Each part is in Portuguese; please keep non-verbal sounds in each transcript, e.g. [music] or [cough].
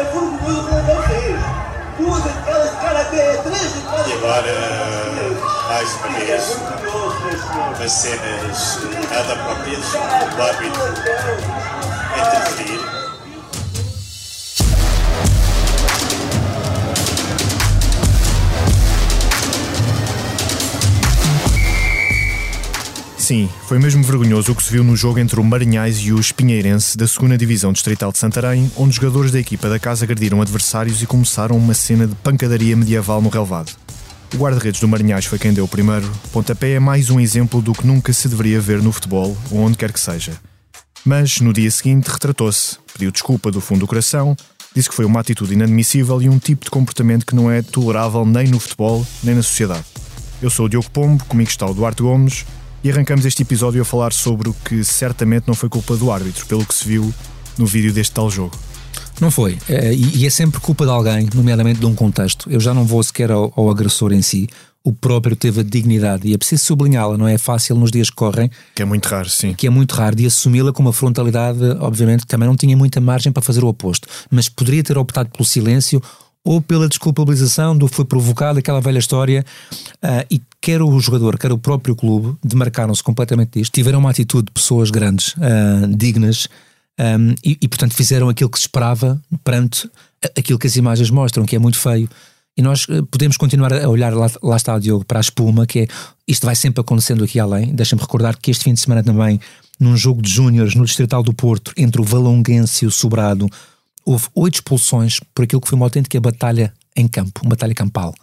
é vergonhoso como vocês. Duas aquelas karatê, três de E agora, mais uma vez, umas cenas nada próprias do árbitro interferir. Sim, foi mesmo vergonhoso o que se viu no jogo entre o Marinhais e o Espinheirense da 2 Divisão Distrital de Santarém, onde jogadores da equipa da casa agrediram adversários e começaram uma cena de pancadaria medieval no relevado. O guarda-redes do Marinhais foi quem deu o primeiro. Pontapé é mais um exemplo do que nunca se deveria ver no futebol, ou onde quer que seja. Mas no dia seguinte retratou-se, pediu desculpa do fundo do coração, disse que foi uma atitude inadmissível e um tipo de comportamento que não é tolerável nem no futebol nem na sociedade. Eu sou o Diogo Pombo, comigo está o Duarte Gomes e arrancamos este episódio a falar sobre o que certamente não foi culpa do árbitro, pelo que se viu no vídeo deste tal jogo. Não foi. E e é sempre culpa de alguém, nomeadamente de um contexto. Eu já não vou sequer ao, ao agressor em si. O próprio teve a dignidade, e é preciso sublinhá-la, não é fácil nos dias que correm, Que é muito raro, sim. que é muito raro, de assumi-la com uma frontalidade, obviamente, que também não tinha muita margem para fazer o oposto. Mas poderia ter optado pelo silêncio ou pela desculpabilização do que foi provocado, aquela velha história. ah, e quer o jogador, quer o próprio clube, demarcaram-se completamente disto. Tiveram uma atitude de pessoas grandes, ah, dignas, um, e, e, portanto fizeram aquilo que se esperava perante aquilo que as imagens mostram, que é muito feio. E nós podemos continuar a olhar, lá, lá está o Diogo, para a espuma, que é isto vai sempre acontecendo aqui além. Deixa-me recordar que este fim de semana também, num jogo de júniores no Distrital do Porto, entre o Valonguense e o Sobrado, houve oito expulsões por aquilo que foi uma autêntica batalha em campo, uma batalha campal.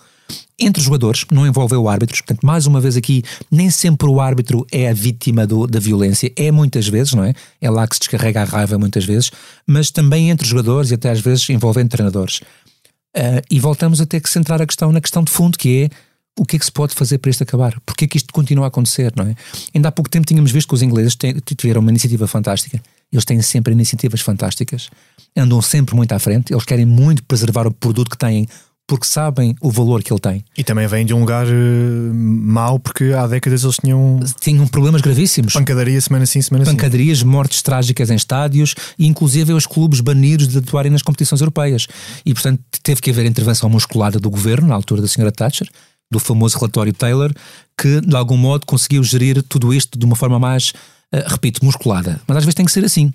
Entre os jogadores, não envolveu árbitros, portanto, mais uma vez aqui, nem sempre o árbitro é a vítima do- da violência, é muitas vezes, não é? É lá que se descarrega a raiva muitas vezes, mas também entre os jogadores e até às vezes envolvendo treinadores. Ah, e voltamos a ter que centrar a questão na questão de fundo, que é o que é que se pode fazer para isto acabar? Porquê é que isto continua a acontecer, não é? Ainda há pouco tempo tínhamos visto que os ingleses tiveram uma iniciativa fantástica. Eles têm sempre iniciativas fantásticas, andam sempre muito à frente, eles querem muito preservar o produto que têm porque sabem o valor que ele tem. E também vem de um lugar eh, mau, porque há décadas eles tinham Tinham problemas gravíssimos. pancadaria semana sim, semana sim. pancadarias, mortes trágicas em estádios e inclusive os clubes banidos de atuarem nas competições europeias. E portanto teve que haver intervenção musculada do governo, na altura da Sra. Thatcher, do famoso relatório Taylor, que de algum modo conseguiu gerir tudo isto de uma forma mais, repito, musculada. Mas às vezes tem que ser assim.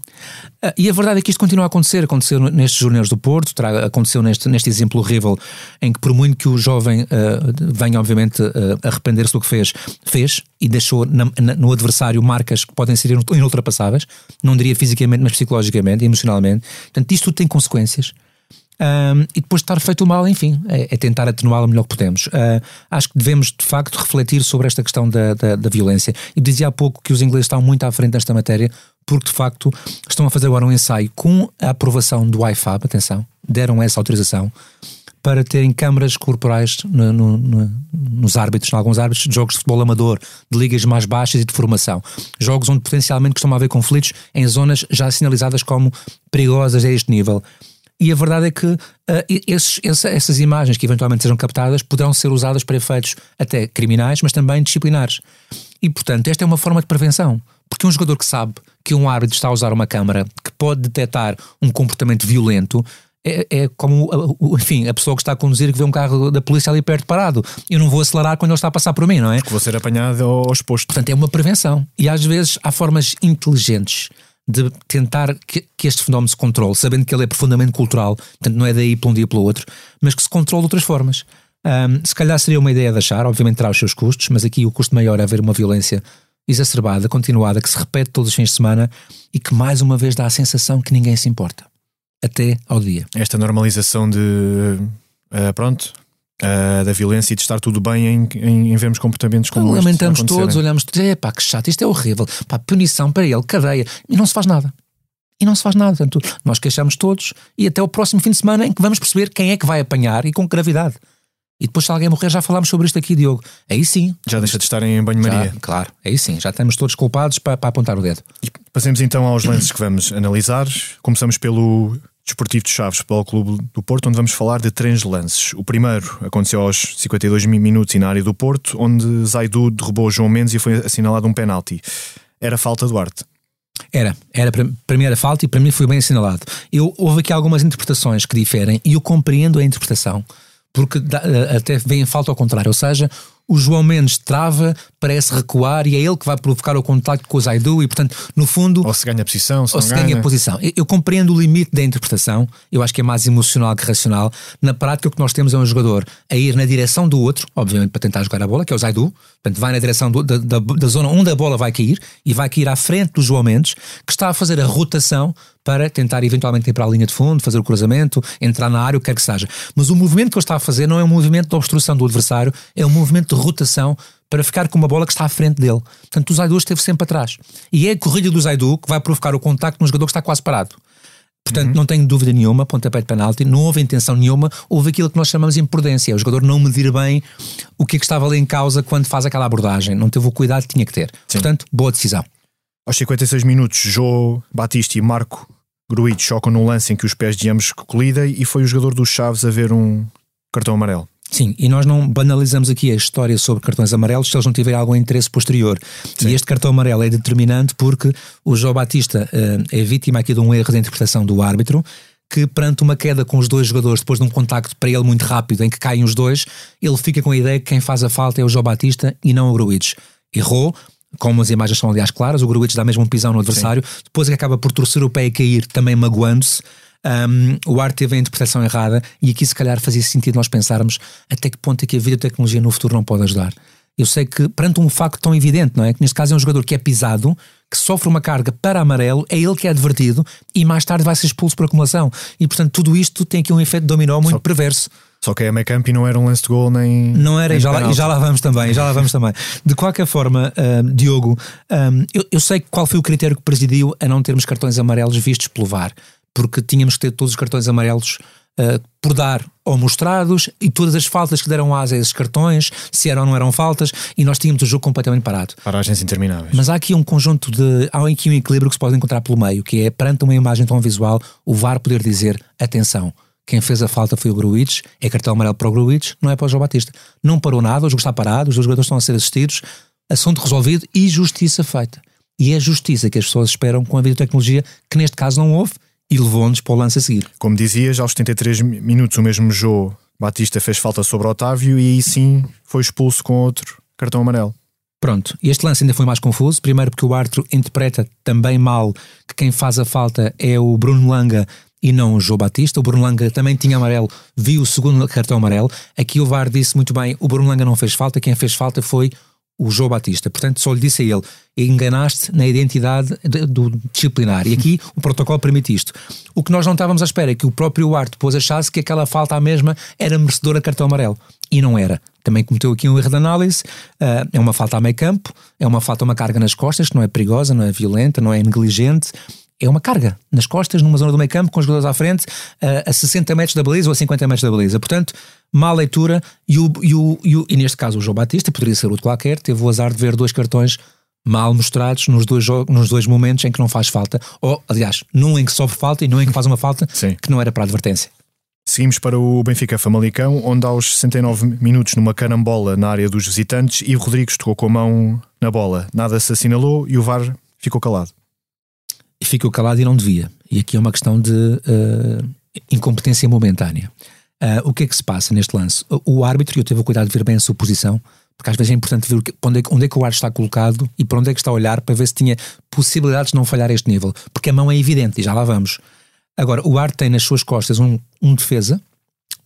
Ah, e a verdade é que isto continua a acontecer. Aconteceu nestes jornais do Porto, aconteceu neste, neste exemplo horrível, em que por muito que o jovem ah, venha, obviamente, ah, arrepender-se do que fez, fez e deixou na- na- no adversário marcas que podem ser inultrapassáveis, não diria fisicamente, mas psicologicamente emocionalmente. Portanto, isto tudo tem consequências. Um, e depois de estar feito o mal, enfim, é, é tentar atenuá-lo o melhor que podemos. Uh, acho que devemos, de facto, refletir sobre esta questão da, da, da violência. E dizia há pouco que os ingleses estão muito à frente nesta matéria, porque de facto estão a fazer agora um ensaio com a aprovação do IFAB, atenção, deram essa autorização para terem câmaras corporais no- no- no- nos árbitros, em alguns árbitros de jogos de futebol amador, de ligas mais baixas e de formação. Jogos onde potencialmente costuma haver conflitos em zonas já sinalizadas como perigosas a este nível. E a verdade é que ah, esses- essa- essas imagens que eventualmente sejam captadas poderão ser usadas para efeitos até criminais, mas também disciplinares. E, portanto, esta é uma forma de prevenção. Porque um jogador que sabe que um árbitro está a usar uma câmara que pode detectar um comportamento violento é, é como, o- enfim, a pessoa que está a conduzir que vê um carro da polícia ali perto parado. Eu não vou acelerar quando ele está a passar por mim, não é? Que vou ser apanhado ao exposto. Portanto, é uma prevenção. E às vezes há formas inteligentes de tentar que, que este fenómeno se controle, sabendo que ele é profundamente cultural, portanto não é daí para um dia para o outro, mas que se controle de outras formas. Ahm, se calhar seria uma ideia de achar, obviamente terá os seus custos, mas aqui o custo maior é haver uma violência exacerbada, continuada, que se repete todos os fins de semana e que mais uma vez dá a sensação que ninguém se importa. Até ao dia. Esta normalização de eh, pronto eh, da violência e de estar tudo bem em, em, em vermos comportamentos como estes Lamentamos todos, olhamos todos, é pá, que chato, isto é horrível, pá, punição para ele, cadeia, e não se faz nada. E não se faz nada. Portanto, nós queixamos todos e até o próximo fim de semana em que vamos perceber quem é que vai apanhar e com gravidade. E depois, se alguém morrer, já falámos sobre isto aqui, Diogo. Aí sim. Já deixa de estarem em banho-maria. Claro, aí sim. Já estamos todos culpados para, para apontar o dedo. Passemos então aos lances que vamos analisar. Começamos pelo Desportivo de Chaves, Futebol Clube do Porto, onde vamos falar de três lances. O primeiro aconteceu aos 52 mi- minutos e na área do Porto, onde Zaidu derrubou João Mendes e foi assinalado um penalti. Era falta do Arte. Era, era para, mim era falta e para mim foi bem assinalado. Eu, houve aqui algumas interpretações que diferem e eu compreendo a interpretação, porque dá, até vem falta ao contrário, ou seja, o João Mendes trava, parece recuar e é ele que vai provocar o contacto com o Zaidu e, portanto, no fundo. Ou se ganha posição, se ou se ganha. ganha posição. Eu, eu compreendo o limite da interpretação, eu acho que é mais emocional que racional. Na prática, o que nós temos é um jogador a ir na direção do outro, obviamente para tentar jogar a bola, que é o Zaidu, portanto, vai na direção do, da, da, da zona onde a bola vai cair e vai cair à frente do João Mendes, que está a fazer a rotação para tentar eventualmente ir para a linha de fundo, fazer o cruzamento, entrar na área, o que quer que seja. Mas o movimento que ele está a fazer não é um movimento de obstrução do adversário, é um movimento de rotação para ficar com uma bola que está à frente dele. Portanto, o Zaidu esteve sempre atrás. E é a corrida do Zaidu que vai provocar o contacto num jogador que está quase parado. Portanto, não tenho dúvida nenhuma, pontapé de penalti, não houve intenção nenhuma, houve aquilo que nós chamamos de imprudência, o jogador não medir bem o que é que estava ali em causa quando faz aquela abordagem, não teve o cuidado que tinha que ter. Portanto, boa decisão. Aos 56 minutos, Jô Batista e Marco Gruido chocam num lance em que os pés de ambos colidem e foi o jogador dos Chaves a ver um cartão amarelo. Sim, e nós não banalizamos aqui a história sobre cartões amarelos se eles não tiverem algum interesse posterior. Sim. E este cartão amarelo é determinante porque o João Batista uh, é vítima aqui de um erro de interpretação do árbitro que perante uma queda com os dois jogadores, depois de um contacto para ele muito rápido, em que caem os dois, ele fica com a ideia que quem faz a falta é o João Batista e não o Gruides. Errou, como as imagens são aliás claras, o Gruites dá mesmo um pisão no adversário, Sim. depois é que acaba por torcer o pé e cair, também magoando-se. Um, o ar teve a interpretação errada e aqui se calhar fazia sentido nós pensarmos até que ponto é que a videotecnologia no futuro não pode ajudar. Eu sei que perante um facto tão evidente, não é? Que neste caso é um jogador que é pisado, que sofre uma carga para amarelo, é ele que é advertido e mais tarde vai ser expulso por acumulação. E portanto tudo isto tem aqui um efeito dominó muito Só... perverso. Só que é meio campo e não era um lance de gol nem. Não era, nem e, já lá, e já lá vamos também, já lá vamos também. De qualquer forma, uh, Diogo, um, eu, eu, sei qual foi o critério que presidiu a não termos cartões amarelos vistos pelo VAR, porque tínhamos que ter todos os cartões amarelos uh, por dar ou mostrados e todas as faltas que deram asa a esses cartões, se eram ou não eram faltas, e nós tínhamos o jogo completamente parado. Paragens intermináveis. Mas há aqui um conjunto de. Há aqui um equilíbrio que se pode encontrar pelo meio, que é perante uma imagem tão visual, o VAR poder dizer: atenção quem fez a falta foi o Gruites, é cartão amarelo para o Gruites, não é para o João Batista. Não parou nada, o jogo está parado, os dois jogadores estão a ser assistidos, assunto resolvido e justiça feita. E é a justiça que as pessoas esperam com a videotecnologia, que neste caso não houve, e levou-nos para o lance a seguir. Como dizias, aos 73 minutos o mesmo João Batista fez falta sobre Otávio e aí sim foi expulso com outro cartão amarelo. Pronto, este lance ainda foi mais confuso. Primeiro porque o árbitro interpreta também mal que quem faz a falta é o Bruno Langa e não o João Batista. O Bruno Langa também tinha amarelo, viu o segundo cartão amarelo. Aqui o VAR disse muito bem: o Bruno Langa não fez falta, quem fez falta foi o João Batista. Portanto, só lhe disse a ele: enganaste na identidade do disciplinar. E aqui o protocolo permite isto. O que nós não estávamos à espera é que o próprio árbitro depois achasse que aquela falta à mesma era merecedora de cartão amarelo. E não era. Também cometeu aqui um erro de análise. Uh, é uma falta a meio campo, é uma falta, uma carga nas costas, que não é perigosa, não é violenta, não é negligente é uma carga nas costas, numa zona do meio campo, com os jogadores à frente, a, a 60 metros da baliza ou a 50 metros da baliza. Portanto, má leitura e, o, e, o, e, o, e neste caso o João Batista, poderia ser outro qualquer, teve o azar de ver dois cartões mal mostrados nos dois, nos dois momentos em que não faz falta, ou aliás, num em que sofre falta e num em que faz uma falta Sim. que não era para advertência. Seguimos para o Benfica Famalicão, onde aos 69 minutos, numa carambola na área dos visitantes, e Rodrigues tocou com a mão na bola. Nada se assinalou e o VAR ficou calado ficou calado e não devia. E aqui é uma questão de uh, incompetência momentânea. Uh, o que é que se passa neste lance? O árbitro, eu teve o cuidado de ver bem a sua posição, porque às vezes é importante ver onde é, onde é que o árbitro está colocado e para onde é que está a olhar para ver se tinha possibilidades de não falhar a este nível. Porque a mão é evidente e já lá vamos. Agora, o árbitro tem nas suas costas um, um defesa,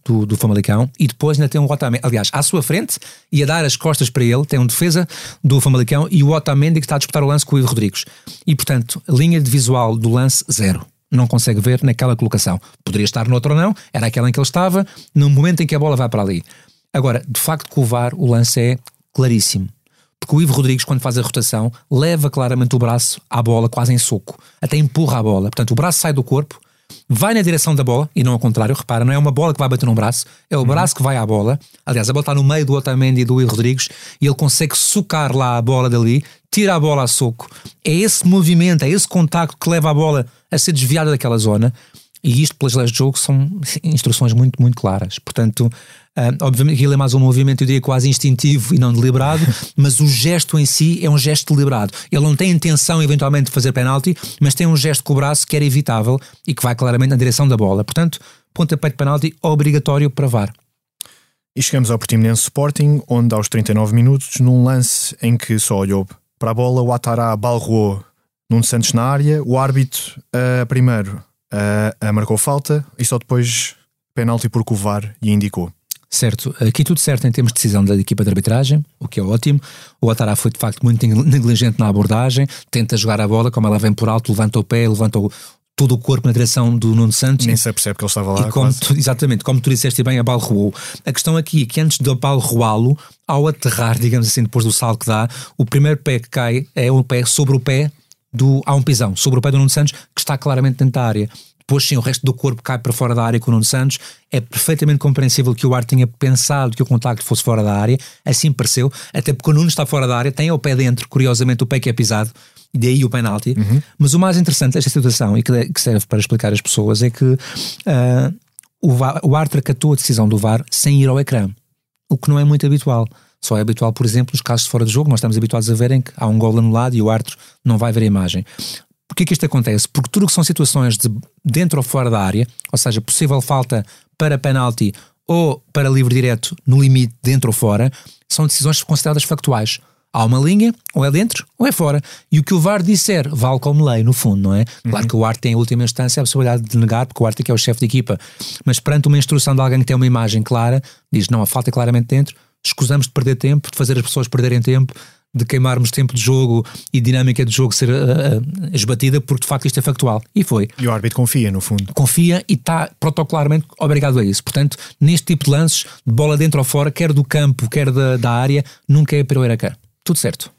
do, do Famalicão e depois ainda tem um Otamendi, aliás, à sua frente e a dar as costas para ele, tem um defesa do Famalicão e o Otamendi que está a disputar o lance com o Ivo Rodrigues. E portanto, linha de visual do lance zero. Não consegue ver naquela colocação. Poderia estar noutra ou não, era aquela em que ele estava, no momento em que a bola vai para ali. Agora, de facto, com o VAR, o lance é claríssimo. Porque o Ivo Rodrigues, quando faz a rotação, leva claramente o braço à bola, quase em soco. Até empurra a bola. Portanto, o braço sai do corpo, vai na direção da bola e não ao contrário, repara, não é uma bola que vai bater num braço, é o uhum. braço que vai à bola. Aliás, a bola está no meio do Otamendi e do Will Rodrigues e ele consegue socar lá a bola dali, tira a bola a soco. É esse movimento, é esse contacto que leva a bola a ser desviada daquela zona. E isto, pelas leis de jogo, são instruções muito, muito claras. Portanto, uh, obviamente aquilo é mais um movimento, eu diria, quase instintivo e não deliberado, [laughs] mas o gesto em si é um gesto deliberado. Ele não tem intenção, eventualmente, de fazer penalti, mas tem um gesto com o braço que era evitável e que vai claramente na direção da bola. Portanto, pontapé de penalti obrigatório para VAR. E chegamos ao Portimonense Sporting, onde aos 39 minutos, num lance em que só olhou para a bola, o Atará balroou num Santos na área, o árbitro uh, primeiro uh, marcou falta e só depois penalti por o VAR e indicou. Certo, aqui tudo certo em termos de decisão da equipa de arbitragem, o que é ótimo. O Atará foi de facto muito negligente na abordagem, tenta jogar a bola, como ela vem por alto, levanta o pé, levanta o, todo o corpo na direção do Nuno Santos. Nem se percebe que ele estava lá. Como tu, exatamente, como tu disseste bem, a balroou. A questão aqui é que antes de balroá-lo, ao aterrar, digamos assim, depois do sal que dá, o primeiro pé que cai é o pé sobre o pé do. Há um pisão sobre o pé do Nuno Santos que está claramente dentro da área. Depois, sim, o resto do corpo cai para fora da área com o Nuno Santos. É perfeitamente compreensível que o Ar tenha pensado que o contacto fosse fora da área. Assim pareceu, até porque o Nuno está fora da área, tem o pé dentro, curiosamente, o pé que é pisado, daí o penalti. Uhum. Mas o mais interessante desta situação, e que, serve para explicar às pessoas, é que uh, o, VAR, o Ar tracatou a decisão do VAR sem ir ao ecrã, o que não é muito habitual. Só é habitual, por exemplo, nos casos de fora de jogo, nós estamos habituados a verem que há um gol anulado e o árbitro não vai ver a imagem. Porquê que isto acontece? Porque tudo que são situações de dentro ou fora da área, ou seja, possível falta para penalti ou para livre direto no limite dentro ou fora, são decisões consideradas factuais. Há uma linha, ou é dentro ou é fora. E o que o VAR disser vale como lei, no fundo, não é? Claro uhum. que o ART tem, em última instância, a possibilidade de negar, porque o ART é, que é o chefe de equipa. Mas perante uma instrução de alguém que tem uma imagem clara, diz: não, a falta é claramente dentro, escusamos de perder tempo, de fazer as pessoas perderem tempo, de queimarmos tempo de jogo e dinâmica de jogo ser uh, uh, esbatida, porque de facto isto é factual. E foi. E o árbitro confia, no fundo. Confia e está protocolarmente obrigado a isso. Portanto, neste tipo de lances, de bola dentro ou fora, quer do campo, quer da, da área, nunca é para o Iracan. Tudo certo.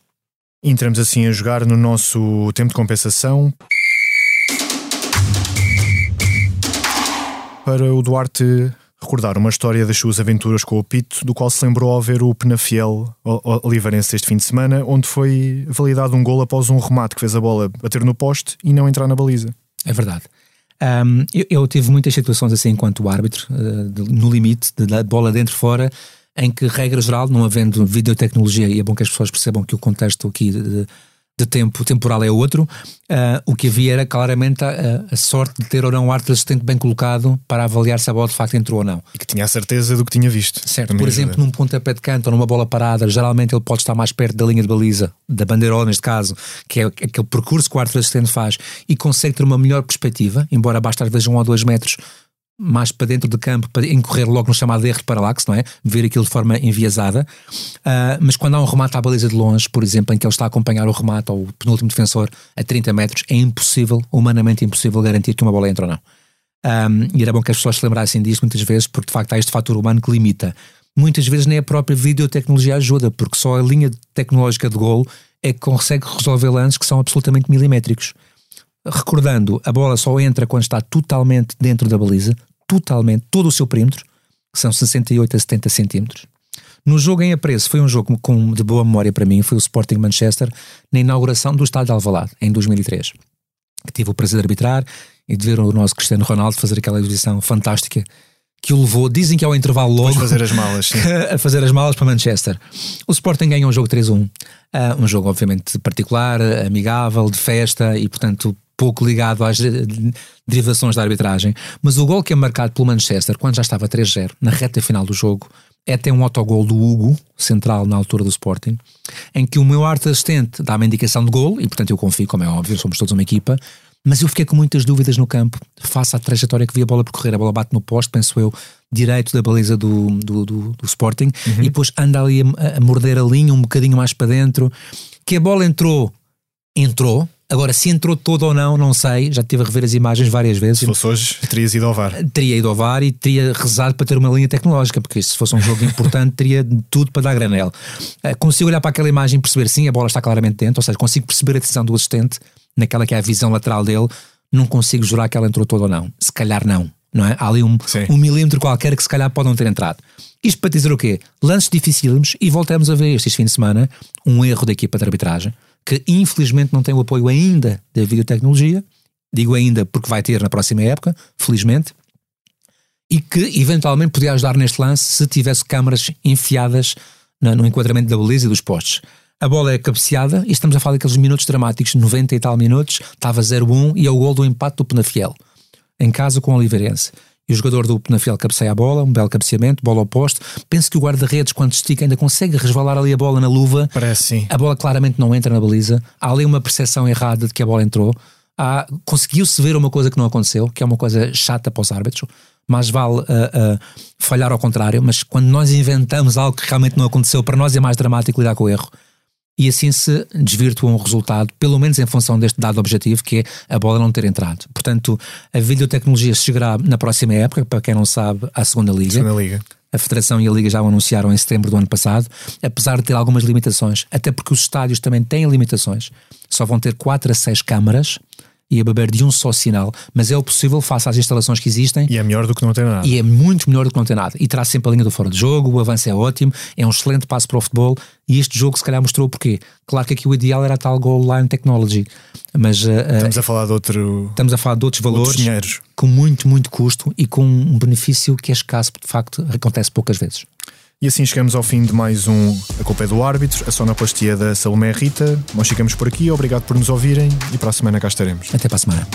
Entramos assim a jogar no nosso tempo de compensação. Para o Duarte recordar uma história das suas aventuras com o Pito, do qual se lembrou ao ver o Penafiel Oliveirense este fim de semana, onde foi validado um gol após um remate que fez a bola bater no poste e não entrar na baliza. É verdade. Um, eu, eu, tive muitas situações assim enquanto árbitro, uh, de, no limite, de, de bola dentro-fora, em que, regra geral, não havendo videotecnologia, e é bom que as pessoas percebam que o contexto aqui de, de tempo temporal é outro, uh, o que havia era claramente a, a, sorte de ter ou não o árbitro assistente bem colocado para avaliar se a bola de facto entrou ou não. E que tinha a certeza do que tinha visto. Certo, por exemplo, ajuda. num pontapé de canto ou numa bola parada, geralmente ele pode estar mais perto da linha de baliza, da bandeirola neste caso, que é aquele percurso que o árbitro assistente faz, e consegue ter uma melhor perspectiva, embora basta às vezes um ou dois metros mais para dentro do campo, para incorrer logo no chamado erro de paralaxe, não é? Ver aquilo de forma enviesada. Uh, mas quando há um remate à baliza de longe, por exemplo, em que ele está a acompanhar o remate ou o penúltimo defensor a 30 metros, é impossível, humanamente impossível, garantir que uma bola entra ou não. Um, e era bom que as pessoas se lembrassem disso muitas vezes, porque de facto há este fator humano que limita. Muitas vezes nem a própria videotecnologia ajuda, porque só a linha tecnológica de gol é que consegue resolver lances que são absolutamente milimétricos. Recordando, a bola só entra quando está totalmente dentro da baliza, totalmente, todo o seu perímetro, que são 68 a 70 centímetros. No jogo em apreço, foi um jogo com, de boa memória para mim, foi o Sporting Manchester, na inauguração do estádio de Alvalade, em 2003. Que tive o prazer de arbitrar e de ver o nosso Cristiano Ronaldo fazer aquela exibição fantástica que o levou, dizem que ao intervalo logo, fazer as malas, [laughs] a fazer as malas para Manchester. O Sporting ganha um jogo 3-1, uh, um jogo obviamente particular, amigável, de festa e portanto pouco ligado às derivações da arbitragem, mas o gol que é marcado pelo Manchester, quando já estava 3-0, na reta final do jogo, é até um autogol do Hugo, central na altura do Sporting, em que o meu arte assistente dá uma indicação de gol, e portanto eu confio, como é óbvio, somos todos uma equipa, mas eu fiquei com muitas dúvidas no campo, face à trajetória que vi a bola percorrer. A bola bate no poste, penso eu, direito da baliza do, do, do, do Sporting, uhum. e depois anda ali a, a morder a linha um bocadinho mais para dentro. Que a bola entrou, entrou, Agora, se entrou todo ou não, não sei. Já tive a rever as imagens várias vezes. Se fosse hoje, terias ido ao VAR. Teria ido ao VAR e teria rezado para ter uma linha tecnológica, porque se fosse um jogo importante, [laughs] teria tudo para dar granel. Eh, consigo olhar para aquela imagem e perceber, sim, a bola está claramente dentro, ou seja, consigo perceber a decisão do assistente, naquela que é a visão lateral dele. Não consigo jurar que ela entrou toda ou não. Se calhar não. Não é? Há ali um, um milímetro qualquer que se calhar pode não ter entrado. Isto para dizer o quê? Lances dificílimos e voltamos a ver este fim de semana um erro da equipa de arbitragem que infelizmente não tem o apoio ainda da videotecnologia digo ainda porque vai ter na próxima época, felizmente, e que eventualmente podia ajudar neste lance se tivesse câmaras enfiadas no, enquadramento da baliza e dos postes. A bola é cabeceada e estamos a falar daqueles minutos dramáticos, 90 e tal minutos, estava 0-1 e é o gol do empate do Penafiel, em casa com o Oliveirense. E o jogador do Penafiel cabeceia a bola, um belo cabeceamento, bola oposto. Penso que o guarda-redes, quando estica, ainda consegue resvalar ali a bola na luva. Parece sim. A bola claramente não entra na baliza. Há ali uma percepção errada de que a bola entrou. Conseguiu-se ver uma coisa que não aconteceu, que é uma coisa chata para os árbitros. Mais vale uh, uh, falhar ao contrário, mas quando nós inventamos algo que realmente não aconteceu, para nós é mais dramático lidar com o erro e assim se desvirtua um resultado, pelo menos em função deste dado objetivo, que é a bola não ter entrado. Portanto, a videotecnologia chegará na próxima época, para quem não sabe, à segunda Liga. Segunda Liga. A Federação e a Liga já o anunciaram em setembro do ano passado, apesar de ter algumas limitações, até porque os estádios também têm limitações. Só vão ter 4 a 6 câmaras e a beber de um só sinal, mas é o possível face às instalações que existem. E é melhor do que não ter nada. E é muito melhor do que não ter nada. E terá sempre a linha do fora de jogo, o avanço é ótimo, é um excelente passo para o futebol e este jogo se calhar mostrou porquê. Claro que aqui o ideal era a tal goal line technology, mas uh, estamos a falar de outro estamos a falar de outros valores outros dinheiros. com muito, muito custo e com um benefício que é escasso, de facto acontece poucas vezes. E assim chegamos ao fim de mais um A Culpa é do Árbitro, a sonoplastia da Salomé Rita. Nós ficamos por aqui, obrigado por nos ouvirem e para a semana cá estaremos. Até para a semana.